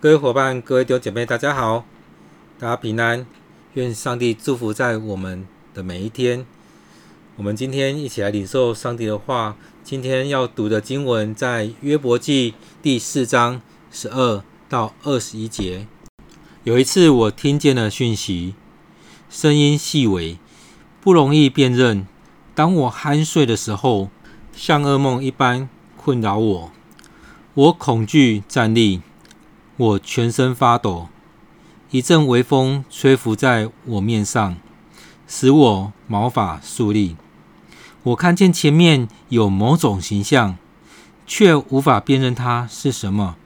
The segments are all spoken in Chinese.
各位伙伴、各位弟兄姐妹，大家好，大家平安，愿上帝祝福在我们的每一天。我们今天一起来领受上帝的话。今天要读的经文在约伯记第四章十二到二十一节。有一次，我听见了讯息，声音细微，不容易辨认。当我酣睡的时候，像噩梦一般困扰我，我恐惧战栗。我全身发抖，一阵微风吹拂在我面上，使我毛发竖立。我看见前面有某种形象，却无法辨认它是什么。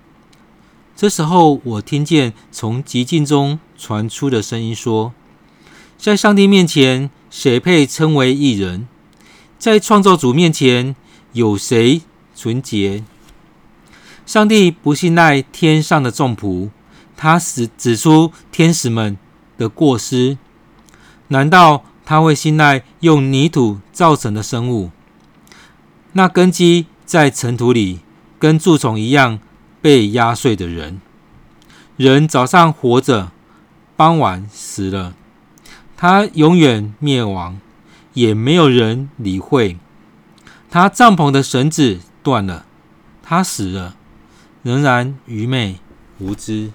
这时候，我听见从寂静中传出的声音说：“在上帝面前，谁配称为义人？在创造主面前，有谁纯洁？”上帝不信赖天上的众仆，他使指出天使们的过失。难道他会信赖用泥土造成的生物？那根基在尘土里，跟蛀虫一样被压碎的人。人早上活着，傍晚死了，他永远灭亡，也没有人理会。他帐篷的绳子断了，他死了。仍然愚昧无知，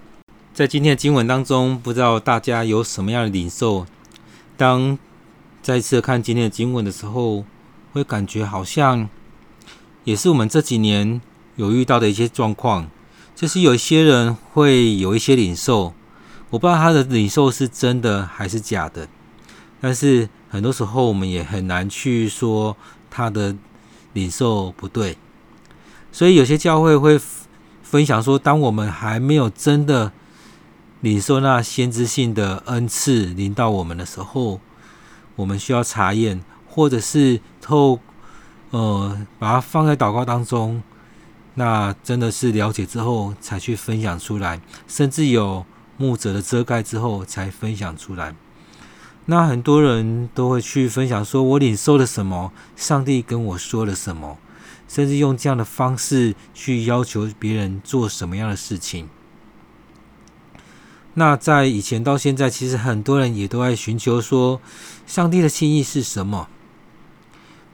在今天的经文当中，不知道大家有什么样的领受？当再次看今天的经文的时候，会感觉好像也是我们这几年有遇到的一些状况，就是有些人会有一些领受，我不知道他的领受是真的还是假的，但是很多时候我们也很难去说他的领受不对，所以有些教会会。分享说，当我们还没有真的领受那先知性的恩赐临到我们的时候，我们需要查验，或者是透呃把它放在祷告当中，那真的是了解之后才去分享出来，甚至有牧者的遮盖之后才分享出来。那很多人都会去分享说，我领受了什么，上帝跟我说了什么。甚至用这样的方式去要求别人做什么样的事情。那在以前到现在，其实很多人也都在寻求说，上帝的心意是什么。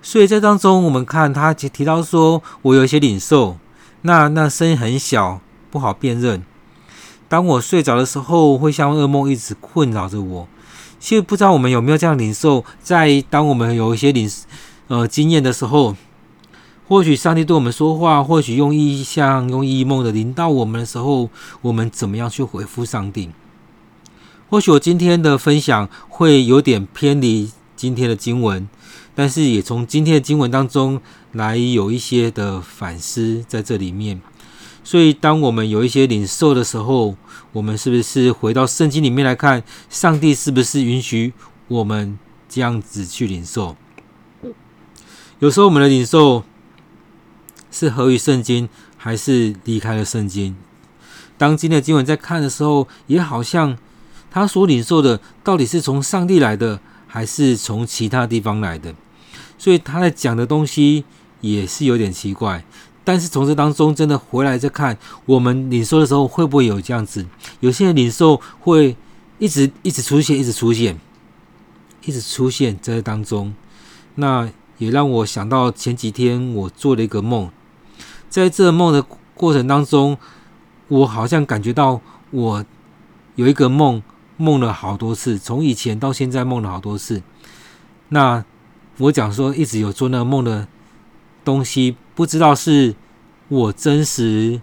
所以在当中，我们看他提到说，我有一些领受，那那声音很小，不好辨认。当我睡着的时候，会像噩梦一直困扰着我。其实不知道我们有没有这样领受，在当我们有一些领呃经验的时候。或许上帝对我们说话，或许用意象、用异梦的临到我们的时候，我们怎么样去回复上帝？或许我今天的分享会有点偏离今天的经文，但是也从今天的经文当中来有一些的反思在这里面。所以，当我们有一些领受的时候，我们是不是回到圣经里面来看，上帝是不是允许我们这样子去领受？有时候我们的领受。是合于圣经，还是离开了圣经？当今天的经文在看的时候，也好像他所领受的到底是从上帝来的，还是从其他地方来的？所以他在讲的东西也是有点奇怪。但是从这当中真的回来再看，我们领受的时候会不会有这样子？有些人领受会一直一直出现，一直出现，一直出现在这当中。那也让我想到前几天我做了一个梦。在这梦的过程当中，我好像感觉到我有一个梦，梦了好多次，从以前到现在梦了好多次。那我讲说一直有做那个梦的东西，不知道是我真实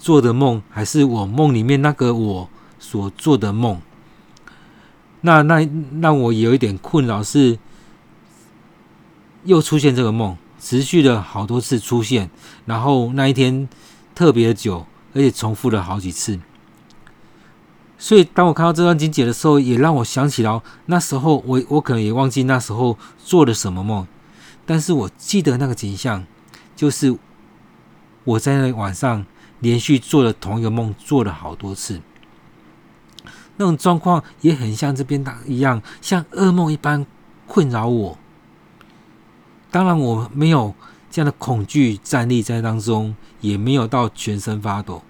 做的梦，还是我梦里面那个我所做的梦。那那让我有一点困扰是，又出现这个梦。持续了好多次出现，然后那一天特别久，而且重复了好几次。所以当我看到这段经节的时候，也让我想起了那时候我我可能也忘记那时候做了什么梦，但是我记得那个景象，就是我在那晚上连续做了同一个梦，做了好多次。那种状况也很像这边一样，像噩梦一般困扰我。当然，我没有这样的恐惧站立在当中，也没有到全身发抖。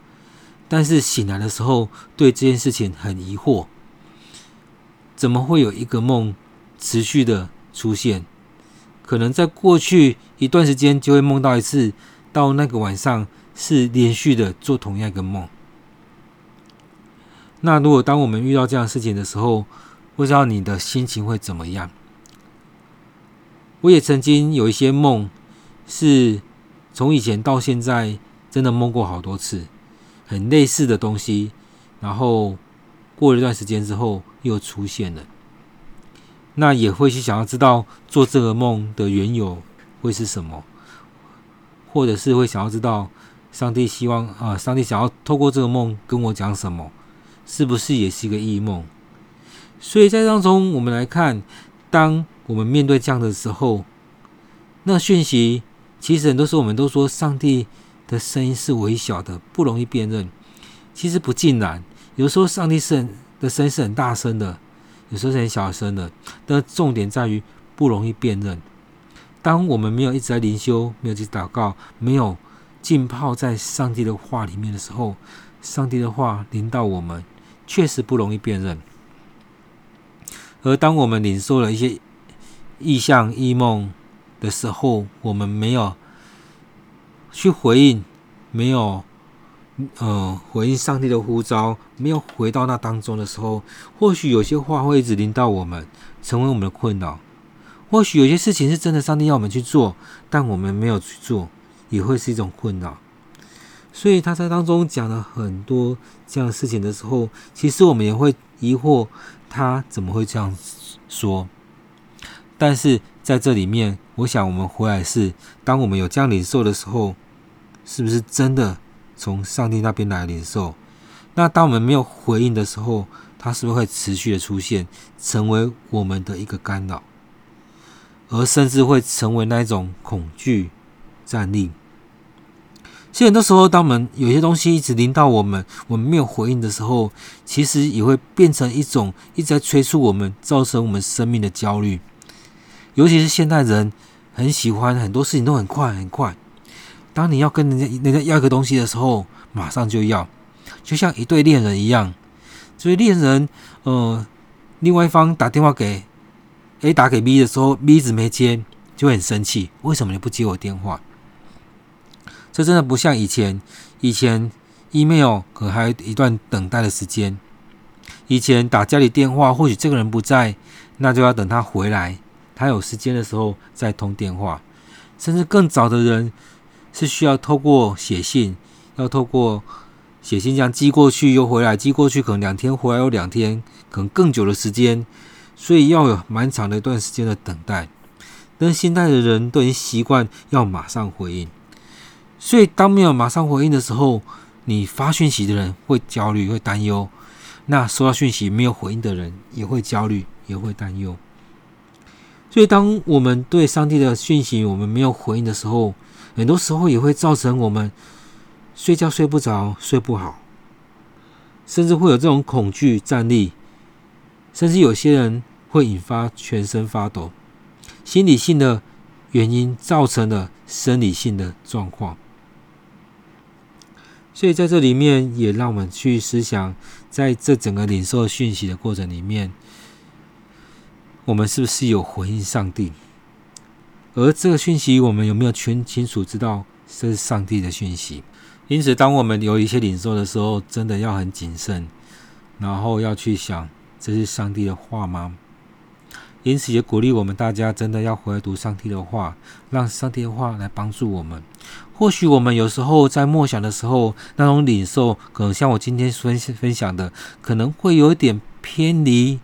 但是醒来的时候对这件事情很疑惑，怎么会有一个梦持续的出现？可能在过去一段时间就会梦到一次，到那个晚上是连续的做同样一个梦。那如果当我们遇到这样的事情的时候，不知道你的心情会怎么样？我也曾经有一些梦，是从以前到现在真的梦过好多次。很类似的东西，然后过了一段时间之后又出现了，那也会去想要知道做这个梦的缘由会是什么，或者是会想要知道上帝希望啊，上帝想要透过这个梦跟我讲什么，是不是也是一个异梦？所以在当中我们来看，当我们面对这样的时候，那讯息其实很多时候我们都说上帝。的声音是微小的，不容易辨认。其实不尽然，有时候上帝是的声音是很大声的，有时候是很小声的。但重点在于不容易辨认。当我们没有一直在灵修，没有去祷告，没有浸泡在上帝的话里面的时候，上帝的话临到我们，确实不容易辨认。而当我们领受了一些异象、异梦的时候，我们没有。去回应，没有，呃，回应上帝的呼召，没有回到那当中的时候，或许有些话会一直临到我们，成为我们的困扰。或许有些事情是真的，上帝要我们去做，但我们没有去做，也会是一种困扰。所以他在当中讲了很多这样的事情的时候，其实我们也会疑惑，他怎么会这样说？但是在这里面，我想我们回来是，当我们有这样领受的时候。是不是真的从上帝那边来领受？那当我们没有回应的时候，它是不是会持续的出现，成为我们的一个干扰，而甚至会成为那一种恐惧战栗？所以很多时候，当我们有些东西一直临到我们，我们没有回应的时候，其实也会变成一种一直在催促我们，造成我们生命的焦虑。尤其是现代人很喜欢很多事情都很快很快。当你要跟人家人家要一个东西的时候，马上就要，就像一对恋人一样。所以恋人，呃，另外一方打电话给 A 打给 B 的时候，B 一直没接，就会很生气。为什么你不接我电话？这真的不像以前，以前 email 可还有一段等待的时间。以前打家里电话，或许这个人不在，那就要等他回来，他有时间的时候再通电话。甚至更早的人。是需要透过写信，要透过写信这样寄过去又回来，寄过去可能两天，回来又两天，可能更久的时间，所以要有蛮长的一段时间的等待。但现在的人都已经习惯要马上回应，所以当没有马上回应的时候，你发讯息的人会焦虑、会担忧；那收到讯息没有回应的人也会焦虑、也会担忧。所以当我们对上帝的讯息我们没有回应的时候，很多时候也会造成我们睡觉睡不着、睡不好，甚至会有这种恐惧、战栗，甚至有些人会引发全身发抖。心理性的原因造成了生理性的状况，所以在这里面也让我们去思想，在这整个领受讯息的过程里面，我们是不是有回应上帝？而这个讯息，我们有没有全清楚知道这是上帝的讯息？因此，当我们有一些领受的时候，真的要很谨慎，然后要去想这是上帝的话吗？因此，也鼓励我们大家真的要回来读上帝的话，让上帝的话来帮助我们。或许我们有时候在默想的时候，那种领受可能像我今天分分享的，可能会有一点偏离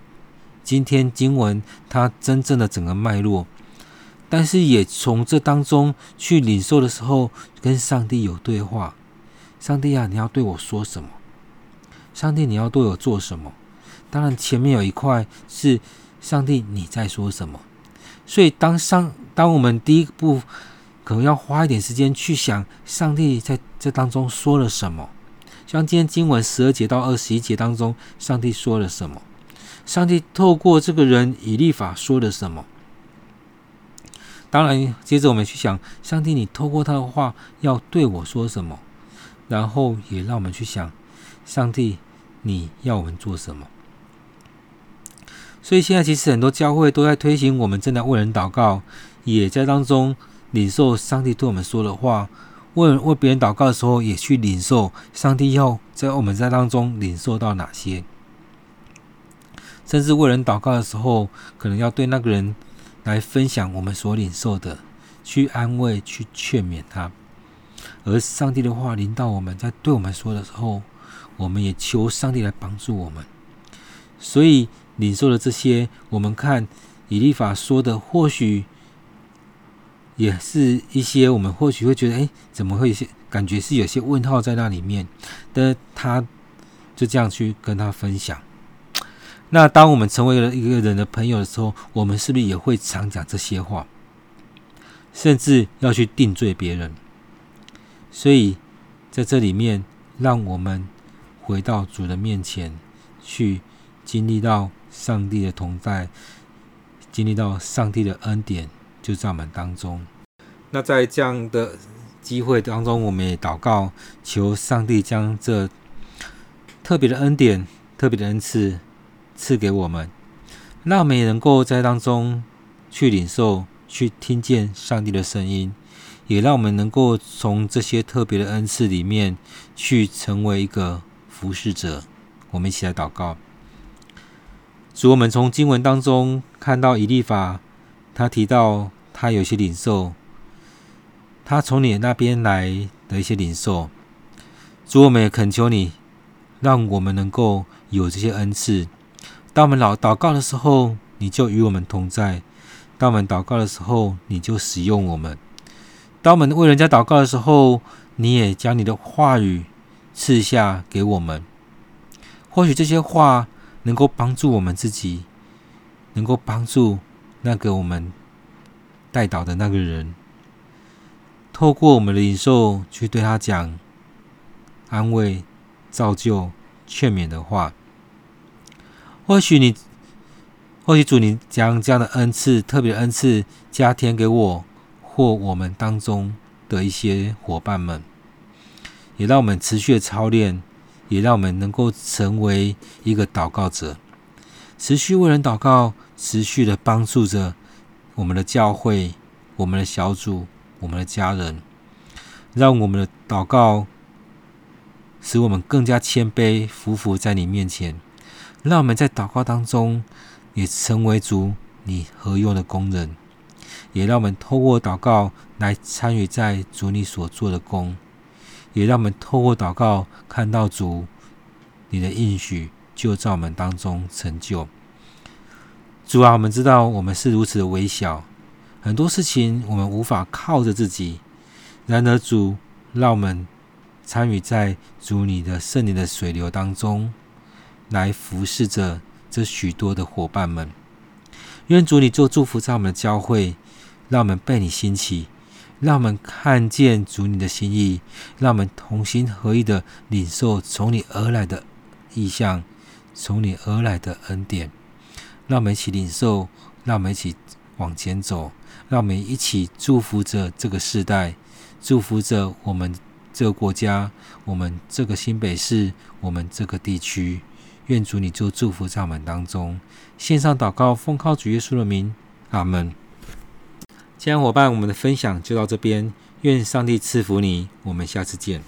今天经文它真正的整个脉络。但是也从这当中去领受的时候，跟上帝有对话。上帝啊，你要对我说什么？上帝，你要对我做什么？当然，前面有一块是上帝你在说什么。所以当上当我们第一步可能要花一点时间去想，上帝在这当中说了什么？像今天经文十二节到二十一节当中，上帝说了什么？上帝透过这个人以立法说了什么？当然，接着我们去想，上帝，你透过他的话要对我说什么？然后也让我们去想，上帝，你要我们做什么？所以现在其实很多教会都在推行，我们正在为人祷告，也在当中领受上帝对我们说的话。为为别人祷告的时候，也去领受上帝要在我们在当中领受到哪些。甚至为人祷告的时候，可能要对那个人来分享我们所领受的，去安慰、去劝勉他。而上帝的话临到我们在对我们说的时候，我们也求上帝来帮助我们。所以。领受的这些，我们看以利法说的，或许也是一些我们或许会觉得，哎，怎么会有些感觉是有些问号在那里面？但他就这样去跟他分享。那当我们成为了一个人的朋友的时候，我们是不是也会常讲这些话，甚至要去定罪别人？所以在这里面，让我们回到主的面前去经历到。上帝的同在，经历到上帝的恩典，就在我们当中。那在这样的机会当中，我们也祷告，求上帝将这特别的恩典、特别的恩赐赐给我们，让我们也能够在当中去领受、去听见上帝的声音，也让我们能够从这些特别的恩赐里面去成为一个服侍者。我们一起来祷告。主，我们从经文当中看到以利法，他提到他有些领受，他从你那边来的一些领受。主，我们也恳求你，让我们能够有这些恩赐。当我们老祷告的时候，你就与我们同在；当我们祷告的时候，你就使用我们；当我们为人家祷告的时候，你也将你的话语赐下给我们。或许这些话。能够帮助我们自己，能够帮助那个我们代祷的那个人，透过我们的领受去对他讲安慰、造就、劝勉的话。或许你，或许主，你将这样的恩赐、特别恩赐加添给我或我们当中的一些伙伴们，也让我们持续的操练。也让我们能够成为一个祷告者，持续为人祷告，持续的帮助着我们的教会、我们的小组、我们的家人，让我们的祷告使我们更加谦卑，匍匐在你面前。让我们在祷告当中也成为主你合用的工人，也让我们透过祷告来参与在主你所做的工。也让我们透过祷告看到主，你的应许就在我们当中成就。主啊，我们知道我们是如此的微小，很多事情我们无法靠着自己。然而主，让我们参与在主你的圣灵的水流当中，来服侍着这许多的伙伴们。愿主你做祝福在我们的教会，让我们被你兴起。让我们看见主你的心意，让我们同心合意的领受从你而来的意象，从你而来的恩典。让我们一起领受，让我们一起往前走，让我们一起祝福着这个世代，祝福着我们这个国家，我们这个新北市，我们这个地区。愿主你就祝福在我们当中。线上祷告，奉靠主耶稣的名，阿门。亲爱伙伴，我们的分享就到这边。愿上帝赐福你，我们下次见。